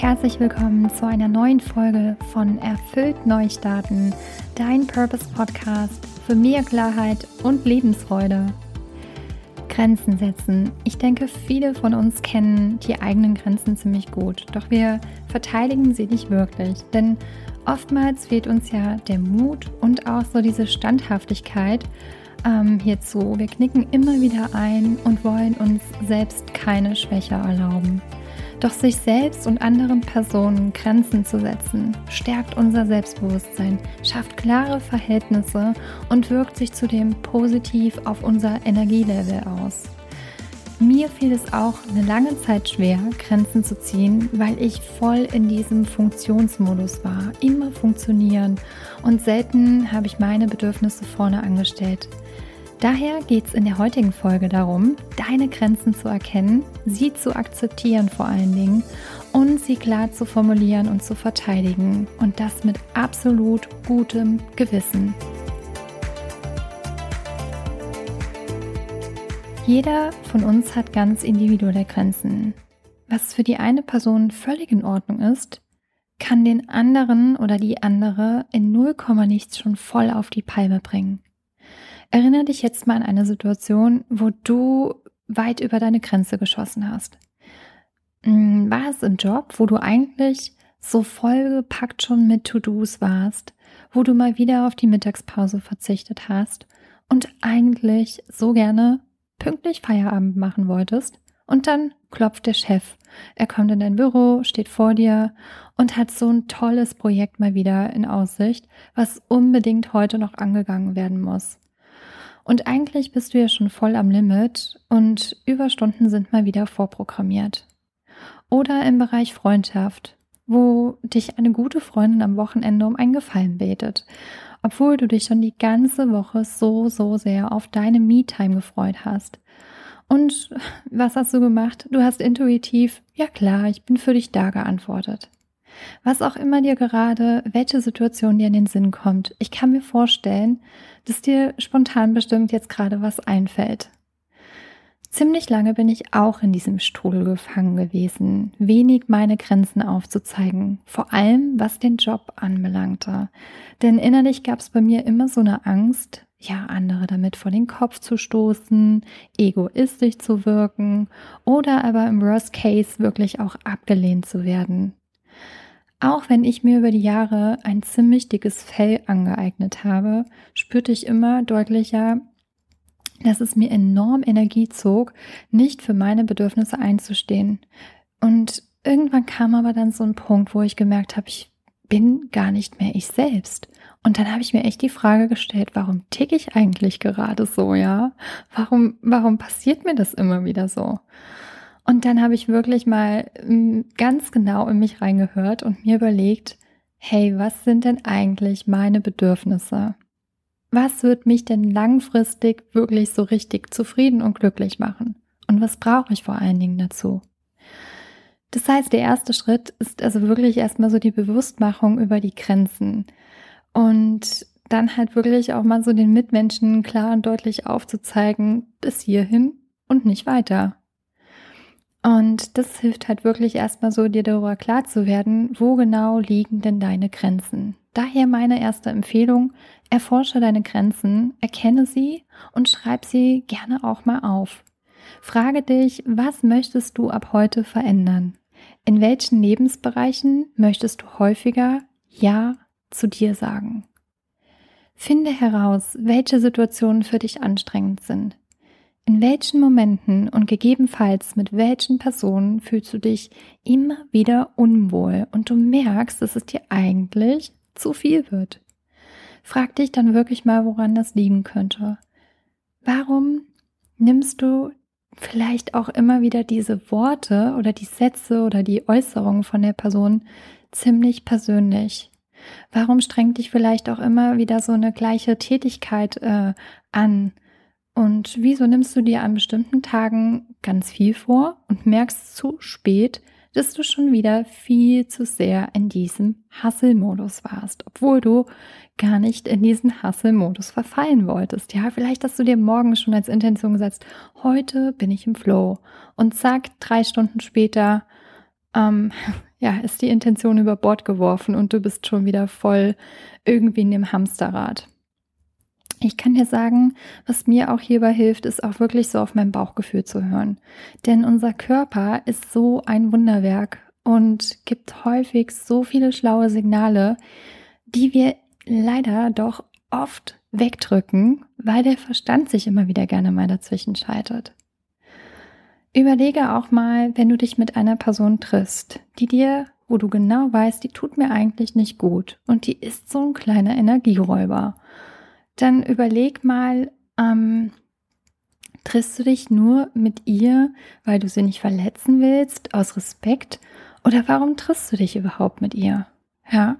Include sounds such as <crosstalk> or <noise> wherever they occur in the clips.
herzlich willkommen zu einer neuen Folge von Erfüllt Neustarten, dein Purpose Podcast für mehr Klarheit und Lebensfreude. Grenzen setzen. Ich denke, viele von uns kennen die eigenen Grenzen ziemlich gut, doch wir verteidigen sie nicht wirklich, denn oftmals fehlt uns ja der Mut und auch so diese Standhaftigkeit ähm, hierzu. Wir knicken immer wieder ein und wollen uns selbst keine Schwäche erlauben. Doch sich selbst und anderen Personen Grenzen zu setzen, stärkt unser Selbstbewusstsein, schafft klare Verhältnisse und wirkt sich zudem positiv auf unser Energielevel aus. Mir fiel es auch eine lange Zeit schwer, Grenzen zu ziehen, weil ich voll in diesem Funktionsmodus war, immer funktionieren und selten habe ich meine Bedürfnisse vorne angestellt. Daher geht es in der heutigen Folge darum, deine Grenzen zu erkennen, sie zu akzeptieren vor allen Dingen und sie klar zu formulieren und zu verteidigen und das mit absolut gutem Gewissen. Jeder von uns hat ganz individuelle Grenzen. Was für die eine Person völlig in Ordnung ist, kann den anderen oder die andere in 0, nichts schon voll auf die Palme bringen. Erinnere dich jetzt mal an eine Situation, wo du weit über deine Grenze geschossen hast. Hm, war es im Job, wo du eigentlich so vollgepackt schon mit To-Dos warst, wo du mal wieder auf die Mittagspause verzichtet hast und eigentlich so gerne pünktlich Feierabend machen wolltest und dann klopft der Chef. Er kommt in dein Büro, steht vor dir und hat so ein tolles Projekt mal wieder in Aussicht, was unbedingt heute noch angegangen werden muss. Und eigentlich bist du ja schon voll am Limit und Überstunden sind mal wieder vorprogrammiert. Oder im Bereich Freundschaft, wo dich eine gute Freundin am Wochenende um einen Gefallen betet, obwohl du dich schon die ganze Woche so, so sehr auf deine Me-Time gefreut hast. Und was hast du gemacht? Du hast intuitiv, ja klar, ich bin für dich da geantwortet. Was auch immer dir gerade, welche Situation dir in den Sinn kommt, ich kann mir vorstellen, dass dir spontan bestimmt jetzt gerade was einfällt. Ziemlich lange bin ich auch in diesem Strudel gefangen gewesen, wenig meine Grenzen aufzuzeigen, vor allem was den Job anbelangte. Denn innerlich gab es bei mir immer so eine Angst, ja, andere damit vor den Kopf zu stoßen, egoistisch zu wirken oder aber im Worst Case wirklich auch abgelehnt zu werden. Auch wenn ich mir über die Jahre ein ziemlich dickes Fell angeeignet habe, spürte ich immer deutlicher, dass es mir enorm Energie zog, nicht für meine Bedürfnisse einzustehen. Und irgendwann kam aber dann so ein Punkt, wo ich gemerkt habe, ich bin gar nicht mehr ich selbst. Und dann habe ich mir echt die Frage gestellt, warum ticke ich eigentlich gerade so, ja? Warum, warum passiert mir das immer wieder so? Und dann habe ich wirklich mal mm, ganz genau in mich reingehört und mir überlegt, hey, was sind denn eigentlich meine Bedürfnisse? Was wird mich denn langfristig wirklich so richtig zufrieden und glücklich machen? Und was brauche ich vor allen Dingen dazu? Das heißt, der erste Schritt ist also wirklich erstmal so die Bewusstmachung über die Grenzen und dann halt wirklich auch mal so den Mitmenschen klar und deutlich aufzuzeigen, bis hierhin und nicht weiter. Und das hilft halt wirklich erstmal so, dir darüber klar zu werden, wo genau liegen denn deine Grenzen. Daher meine erste Empfehlung, erforsche deine Grenzen, erkenne sie und schreib sie gerne auch mal auf. Frage dich, was möchtest du ab heute verändern? In welchen Lebensbereichen möchtest du häufiger Ja zu dir sagen? Finde heraus, welche Situationen für dich anstrengend sind. In welchen Momenten und gegebenenfalls mit welchen Personen fühlst du dich immer wieder unwohl und du merkst, dass es dir eigentlich zu viel wird? Frag dich dann wirklich mal, woran das liegen könnte. Warum nimmst du vielleicht auch immer wieder diese Worte oder die Sätze oder die Äußerungen von der Person ziemlich persönlich? Warum strengt dich vielleicht auch immer wieder so eine gleiche Tätigkeit äh, an? Und wieso nimmst du dir an bestimmten Tagen ganz viel vor und merkst zu spät, dass du schon wieder viel zu sehr in diesem Hustle-Modus warst, obwohl du gar nicht in diesen Hustle-Modus verfallen wolltest. Ja, vielleicht hast du dir morgen schon als Intention gesetzt, heute bin ich im Flow und zack, drei Stunden später, ähm, <laughs> ja, ist die Intention über Bord geworfen und du bist schon wieder voll irgendwie in dem Hamsterrad. Ich kann dir sagen, was mir auch hierbei hilft, ist auch wirklich so auf mein Bauchgefühl zu hören. Denn unser Körper ist so ein Wunderwerk und gibt häufig so viele schlaue Signale, die wir leider doch oft wegdrücken, weil der Verstand sich immer wieder gerne mal dazwischen schaltet. Überlege auch mal, wenn du dich mit einer Person triffst, die dir, wo du genau weißt, die tut mir eigentlich nicht gut und die ist so ein kleiner Energieräuber dann überleg mal, ähm, triffst du dich nur mit ihr, weil du sie nicht verletzen willst, aus Respekt? Oder warum triffst du dich überhaupt mit ihr? Ja.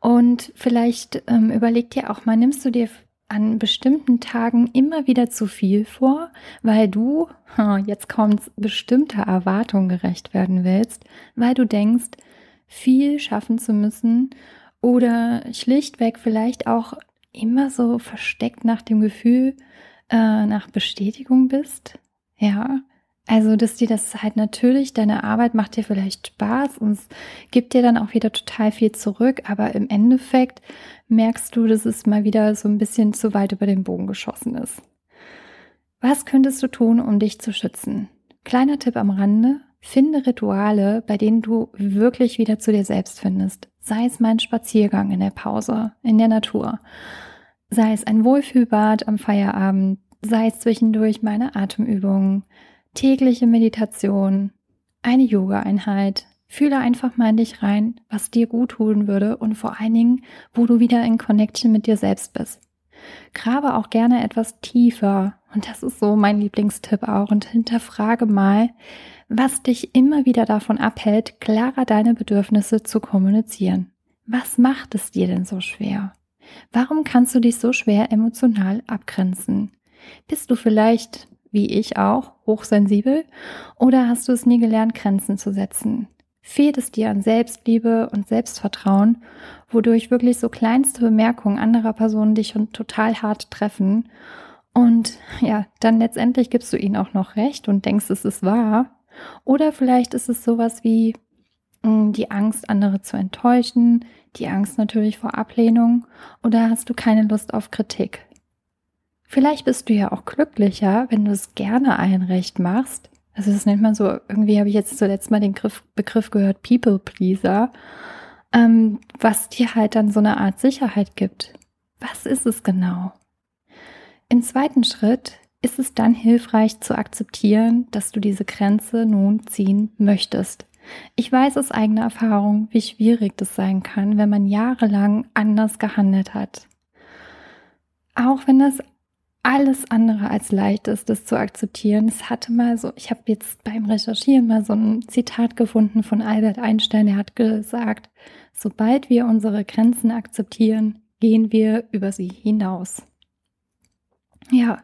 Und vielleicht ähm, überleg dir auch mal, nimmst du dir an bestimmten Tagen immer wieder zu viel vor, weil du, jetzt kommt bestimmter Erwartungen gerecht werden willst, weil du denkst, viel schaffen zu müssen oder schlichtweg vielleicht auch immer so versteckt nach dem Gefühl äh, nach Bestätigung bist. Ja, also dass dir das halt natürlich, deine Arbeit macht dir vielleicht Spaß und es gibt dir dann auch wieder total viel zurück, aber im Endeffekt merkst du, dass es mal wieder so ein bisschen zu weit über den Bogen geschossen ist. Was könntest du tun, um dich zu schützen? Kleiner Tipp am Rande, finde Rituale, bei denen du wirklich wieder zu dir selbst findest. Sei es mein Spaziergang in der Pause, in der Natur. Sei es ein Wohlfühlbad am Feierabend, sei es zwischendurch meine Atemübungen, tägliche Meditation, eine Yoga-Einheit. Fühle einfach mal in dich rein, was dir gut tun würde und vor allen Dingen, wo du wieder in Connection mit dir selbst bist. Grabe auch gerne etwas tiefer. Und das ist so mein Lieblingstipp auch. Und hinterfrage mal, was dich immer wieder davon abhält, klarer deine Bedürfnisse zu kommunizieren. Was macht es dir denn so schwer? Warum kannst du dich so schwer emotional abgrenzen? Bist du vielleicht, wie ich auch, hochsensibel oder hast du es nie gelernt, Grenzen zu setzen? Fehlt es dir an Selbstliebe und Selbstvertrauen, wodurch wirklich so kleinste Bemerkungen anderer Personen dich schon total hart treffen? Und ja, dann letztendlich gibst du ihnen auch noch recht und denkst, es ist wahr. Oder vielleicht ist es sowas wie mh, hm, die Angst, andere zu enttäuschen, die Angst natürlich vor Ablehnung oder hast du keine Lust auf Kritik? Vielleicht bist du ja auch glücklicher, wenn du es gerne allen recht machst. Also das nennt man so, irgendwie habe ich jetzt zuletzt mal den Begriff, Begriff gehört, People Pleaser, ähm, was dir halt dann so eine Art Sicherheit gibt. Was ist es genau? Im zweiten Schritt ist es dann hilfreich zu akzeptieren, dass du diese Grenze nun ziehen möchtest. Ich weiß aus eigener Erfahrung, wie schwierig das sein kann, wenn man jahrelang anders gehandelt hat. Auch wenn das alles andere als leicht ist, das zu akzeptieren. Es hatte mal so, ich habe jetzt beim Recherchieren mal so ein Zitat gefunden von Albert Einstein, der hat gesagt, sobald wir unsere Grenzen akzeptieren, gehen wir über sie hinaus. Ja,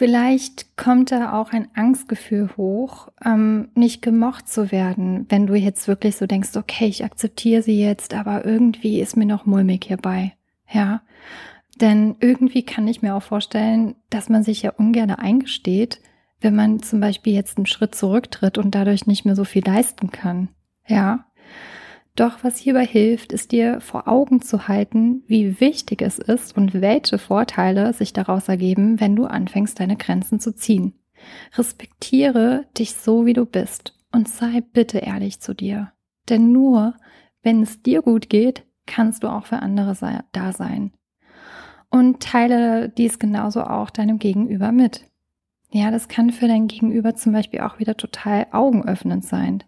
Vielleicht kommt da auch ein Angstgefühl hoch, ähm, nicht gemocht zu werden, wenn du jetzt wirklich so denkst, okay, ich akzeptiere sie jetzt, aber irgendwie ist mir noch mulmig hierbei. Ja, denn irgendwie kann ich mir auch vorstellen, dass man sich ja ungern eingesteht, wenn man zum Beispiel jetzt einen Schritt zurücktritt und dadurch nicht mehr so viel leisten kann. Ja, doch was hierbei hilft, ist dir vor Augen zu halten, wie wichtig es ist und welche Vorteile sich daraus ergeben, wenn du anfängst, deine Grenzen zu ziehen. Respektiere dich so, wie du bist und sei bitte ehrlich zu dir. Denn nur wenn es dir gut geht, kannst du auch für andere da sein. Und teile dies genauso auch deinem Gegenüber mit. Ja, das kann für dein Gegenüber zum Beispiel auch wieder total augenöffnend sein.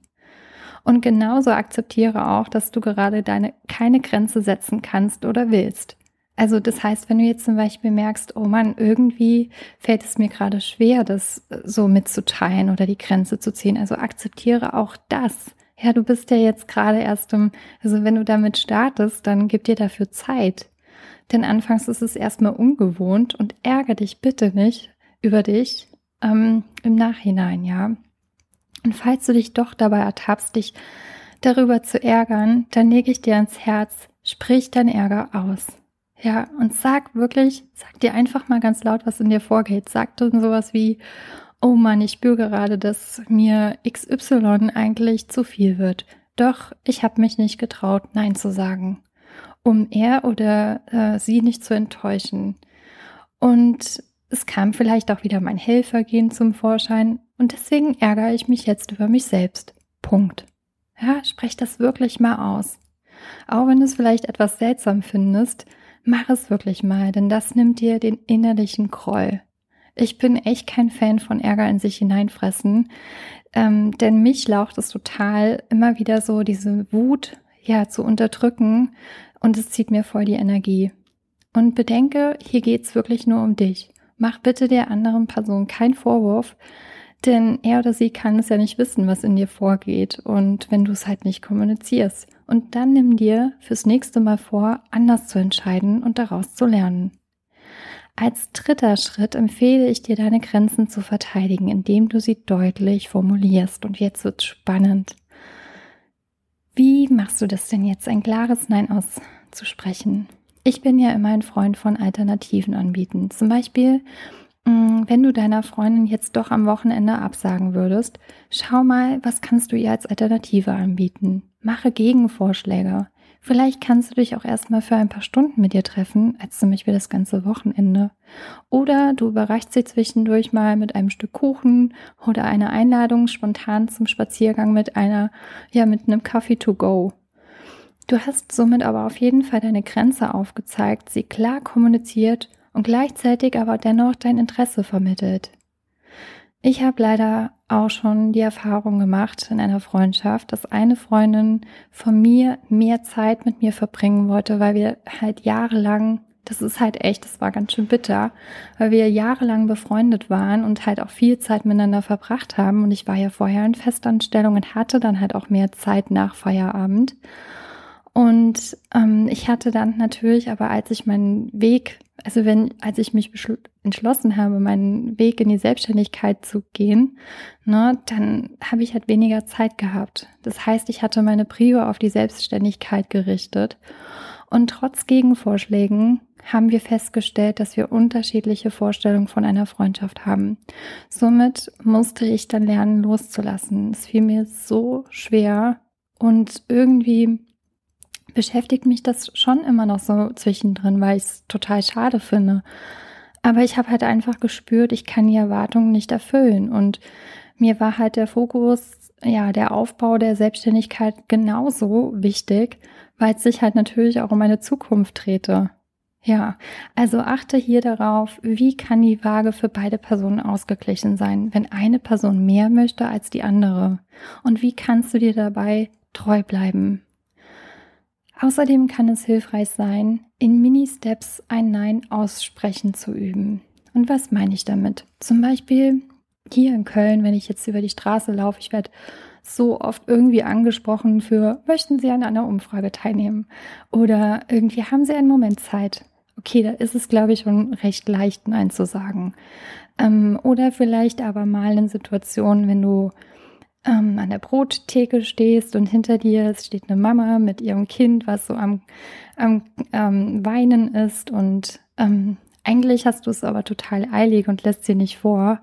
Und genauso akzeptiere auch, dass du gerade deine keine Grenze setzen kannst oder willst. Also das heißt, wenn du jetzt zum Beispiel merkst, oh Mann, irgendwie fällt es mir gerade schwer, das so mitzuteilen oder die Grenze zu ziehen. Also akzeptiere auch das. Ja, du bist ja jetzt gerade erst im, also wenn du damit startest, dann gib dir dafür Zeit. Denn anfangs ist es erstmal ungewohnt und ärgere dich bitte nicht über dich ähm, im Nachhinein, ja. Und falls du dich doch dabei ertappst, dich darüber zu ärgern, dann lege ich dir ans Herz, sprich dein Ärger aus. Ja, und sag wirklich, sag dir einfach mal ganz laut, was in dir vorgeht. Sag dann sowas wie, oh Mann, ich spüre gerade, dass mir XY eigentlich zu viel wird. Doch ich habe mich nicht getraut, Nein zu sagen, um er oder äh, sie nicht zu enttäuschen. Und es kam vielleicht auch wieder mein Helfergehen zum Vorschein und deswegen ärgere ich mich jetzt über mich selbst. Punkt. Ja, sprech das wirklich mal aus. Auch wenn du es vielleicht etwas seltsam findest, mach es wirklich mal, denn das nimmt dir den innerlichen Groll. Ich bin echt kein Fan von Ärger in sich hineinfressen, ähm, denn mich laucht es total, immer wieder so diese Wut ja zu unterdrücken und es zieht mir voll die Energie. Und bedenke, hier geht's wirklich nur um dich. Mach bitte der anderen Person keinen Vorwurf, denn er oder sie kann es ja nicht wissen, was in dir vorgeht und wenn du es halt nicht kommunizierst. Und dann nimm dir fürs nächste Mal vor, anders zu entscheiden und daraus zu lernen. Als dritter Schritt empfehle ich dir, deine Grenzen zu verteidigen, indem du sie deutlich formulierst. Und jetzt wird spannend. Wie machst du das denn jetzt, ein klares Nein auszusprechen? Ich bin ja immer ein Freund von Alternativen anbieten. Zum Beispiel, wenn du deiner Freundin jetzt doch am Wochenende absagen würdest, schau mal, was kannst du ihr als Alternative anbieten? Mache Gegenvorschläge. Vielleicht kannst du dich auch erstmal für ein paar Stunden mit ihr treffen, als zum Beispiel das ganze Wochenende. Oder du überreichst sie zwischendurch mal mit einem Stück Kuchen oder einer Einladung spontan zum Spaziergang mit einer, ja, mit einem Coffee to go. Du hast somit aber auf jeden Fall deine Grenze aufgezeigt, sie klar kommuniziert und gleichzeitig aber dennoch dein Interesse vermittelt. Ich habe leider auch schon die Erfahrung gemacht in einer Freundschaft, dass eine Freundin von mir mehr Zeit mit mir verbringen wollte, weil wir halt jahrelang, das ist halt echt, das war ganz schön bitter, weil wir jahrelang befreundet waren und halt auch viel Zeit miteinander verbracht haben. Und ich war ja vorher in Festanstellung und hatte dann halt auch mehr Zeit nach Feierabend. Und ähm, ich hatte dann natürlich, aber als ich meinen Weg, also wenn, als ich mich entschlossen habe, meinen Weg in die Selbstständigkeit zu gehen, ne, dann habe ich halt weniger Zeit gehabt. Das heißt, ich hatte meine Prio auf die Selbstständigkeit gerichtet. Und trotz Gegenvorschlägen haben wir festgestellt, dass wir unterschiedliche Vorstellungen von einer Freundschaft haben. Somit musste ich dann lernen, loszulassen. Es fiel mir so schwer und irgendwie beschäftigt mich das schon immer noch so zwischendrin, weil ich es total schade finde. Aber ich habe halt einfach gespürt, ich kann die Erwartungen nicht erfüllen. Und mir war halt der Fokus, ja, der Aufbau der Selbstständigkeit genauso wichtig, weil es sich halt natürlich auch um meine Zukunft drehte. Ja, also achte hier darauf, wie kann die Waage für beide Personen ausgeglichen sein, wenn eine Person mehr möchte als die andere? Und wie kannst du dir dabei treu bleiben? Außerdem kann es hilfreich sein, in Mini-Steps ein Nein aussprechen zu üben. Und was meine ich damit? Zum Beispiel hier in Köln, wenn ich jetzt über die Straße laufe, ich werde so oft irgendwie angesprochen für, möchten Sie an einer Umfrage teilnehmen? Oder irgendwie haben Sie einen Moment Zeit? Okay, da ist es, glaube ich, schon recht leicht, Nein zu sagen. Ähm, oder vielleicht aber mal in Situationen, wenn du ähm, an der Brottheke stehst und hinter dir steht eine Mama mit ihrem Kind, was so am, am ähm, Weinen ist. Und ähm, eigentlich hast du es aber total eilig und lässt sie nicht vor.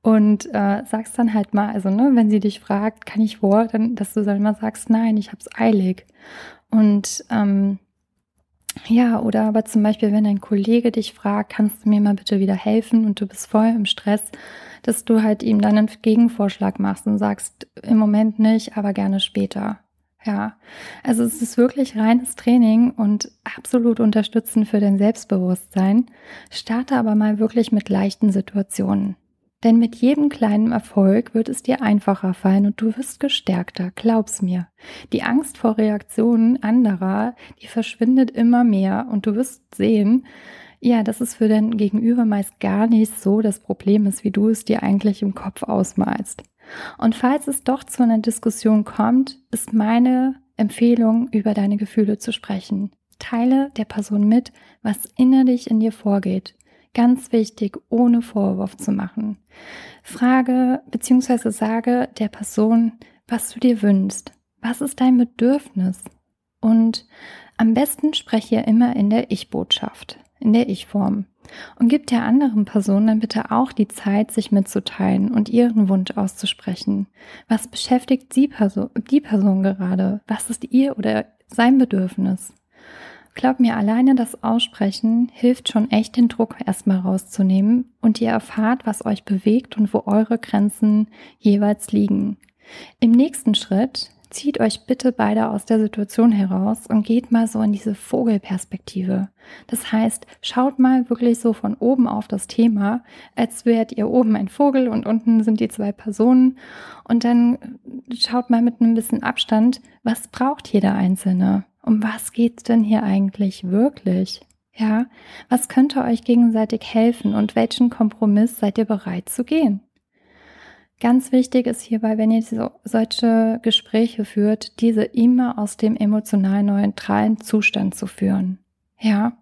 Und äh, sagst dann halt mal, also ne, wenn sie dich fragt, kann ich vor, dann, dass du dann mal sagst, nein, ich hab's eilig. Und ähm, ja, oder aber zum Beispiel, wenn ein Kollege dich fragt, kannst du mir mal bitte wieder helfen und du bist voll im Stress, dass du halt ihm dann einen Gegenvorschlag machst und sagst, im Moment nicht, aber gerne später. Ja, also es ist wirklich reines Training und absolut unterstützend für dein Selbstbewusstsein. Starte aber mal wirklich mit leichten Situationen. Denn mit jedem kleinen Erfolg wird es dir einfacher fallen und du wirst gestärkter, glaub's mir. Die Angst vor Reaktionen anderer, die verschwindet immer mehr und du wirst sehen, ja, dass es für dein Gegenüber meist gar nicht so das Problem ist, wie du es dir eigentlich im Kopf ausmalst. Und falls es doch zu einer Diskussion kommt, ist meine Empfehlung, über deine Gefühle zu sprechen. Teile der Person mit, was innerlich in dir vorgeht. Ganz wichtig, ohne Vorwurf zu machen. Frage bzw. sage der Person, was du dir wünschst. Was ist dein Bedürfnis? Und am besten spreche immer in der Ich-Botschaft, in der Ich-Form. Und gib der anderen Person dann bitte auch die Zeit, sich mitzuteilen und ihren Wunsch auszusprechen. Was beschäftigt die Person, die Person gerade? Was ist ihr oder sein Bedürfnis? Glaub mir, alleine das Aussprechen hilft schon echt den Druck erstmal rauszunehmen und ihr erfahrt, was euch bewegt und wo eure Grenzen jeweils liegen. Im nächsten Schritt zieht euch bitte beide aus der Situation heraus und geht mal so in diese Vogelperspektive. Das heißt, schaut mal wirklich so von oben auf das Thema, als wärt ihr oben ein Vogel und unten sind die zwei Personen. Und dann schaut mal mit ein bisschen Abstand, was braucht jeder Einzelne? Um was geht's denn hier eigentlich wirklich? Ja, was könnte euch gegenseitig helfen und welchen Kompromiss seid ihr bereit zu gehen? Ganz wichtig ist hierbei, wenn ihr so, solche Gespräche führt, diese immer aus dem emotional neutralen Zustand zu führen. Ja.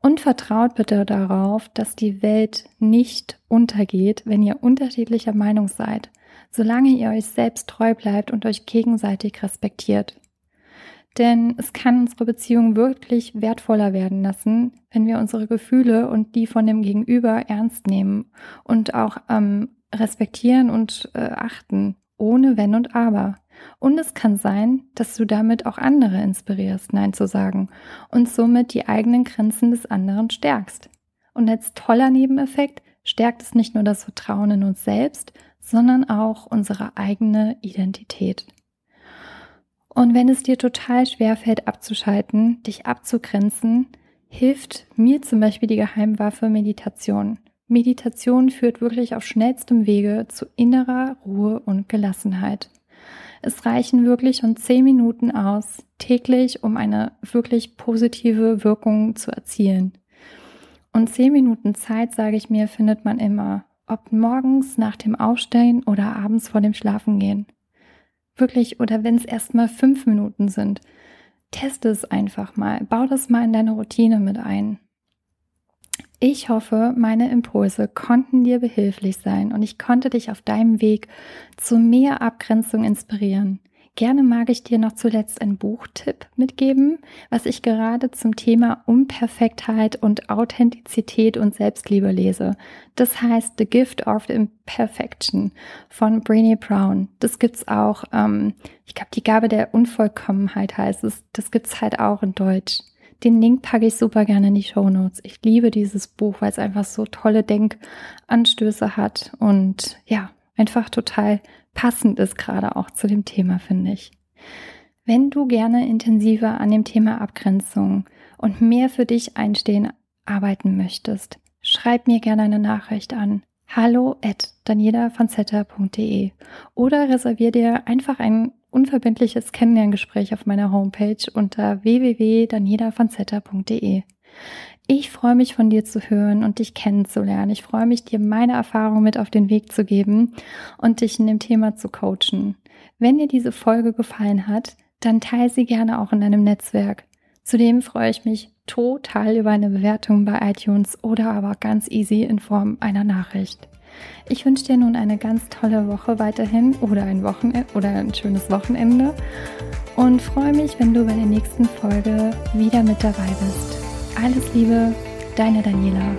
Und vertraut bitte darauf, dass die Welt nicht untergeht, wenn ihr unterschiedlicher Meinung seid, solange ihr euch selbst treu bleibt und euch gegenseitig respektiert. Denn es kann unsere Beziehung wirklich wertvoller werden lassen, wenn wir unsere Gefühle und die von dem Gegenüber ernst nehmen und auch ähm, respektieren und äh, achten, ohne Wenn und Aber. Und es kann sein, dass du damit auch andere inspirierst, Nein zu sagen und somit die eigenen Grenzen des anderen stärkst. Und als toller Nebeneffekt stärkt es nicht nur das Vertrauen in uns selbst, sondern auch unsere eigene Identität. Und wenn es dir total schwer fällt abzuschalten, dich abzugrenzen, hilft mir zum Beispiel die Geheimwaffe Meditation. Meditation führt wirklich auf schnellstem Wege zu innerer Ruhe und Gelassenheit. Es reichen wirklich schon zehn Minuten aus, täglich, um eine wirklich positive Wirkung zu erzielen. Und zehn Minuten Zeit, sage ich mir, findet man immer, ob morgens nach dem Aufstehen oder abends vor dem Schlafengehen. Wirklich, oder wenn es erst mal fünf Minuten sind. Teste es einfach mal, bau das mal in deine Routine mit ein. Ich hoffe, meine Impulse konnten dir behilflich sein und ich konnte dich auf deinem Weg zu mehr Abgrenzung inspirieren. Gerne mag ich dir noch zuletzt einen Buchtipp mitgeben, was ich gerade zum Thema Unperfektheit und Authentizität und Selbstliebe lese. Das heißt The Gift of Imperfection von Brené Brown. Das gibt's auch, ähm, ich glaube, die Gabe der Unvollkommenheit heißt es. Das gibt's halt auch in Deutsch. Den Link packe ich super gerne in die Show Notes. Ich liebe dieses Buch, weil es einfach so tolle Denkanstöße hat und ja, einfach total passend ist gerade auch zu dem Thema, finde ich. Wenn du gerne intensiver an dem Thema Abgrenzung und mehr für dich einstehen arbeiten möchtest, schreib mir gerne eine Nachricht an hallo at danielavanzetta.de oder reservier dir einfach ein unverbindliches Kennenlerngespräch auf meiner Homepage unter www.danielavanzetta.de. Ich freue mich von dir zu hören und dich kennenzulernen. Ich freue mich, dir meine Erfahrungen mit auf den Weg zu geben und dich in dem Thema zu coachen. Wenn dir diese Folge gefallen hat, dann teile sie gerne auch in deinem Netzwerk. Zudem freue ich mich total über eine Bewertung bei iTunes oder aber ganz easy in Form einer Nachricht. Ich wünsche dir nun eine ganz tolle Woche weiterhin oder ein Wochenende oder ein schönes Wochenende und freue mich, wenn du bei der nächsten Folge wieder mit dabei bist. Alles Liebe, deine Daniela.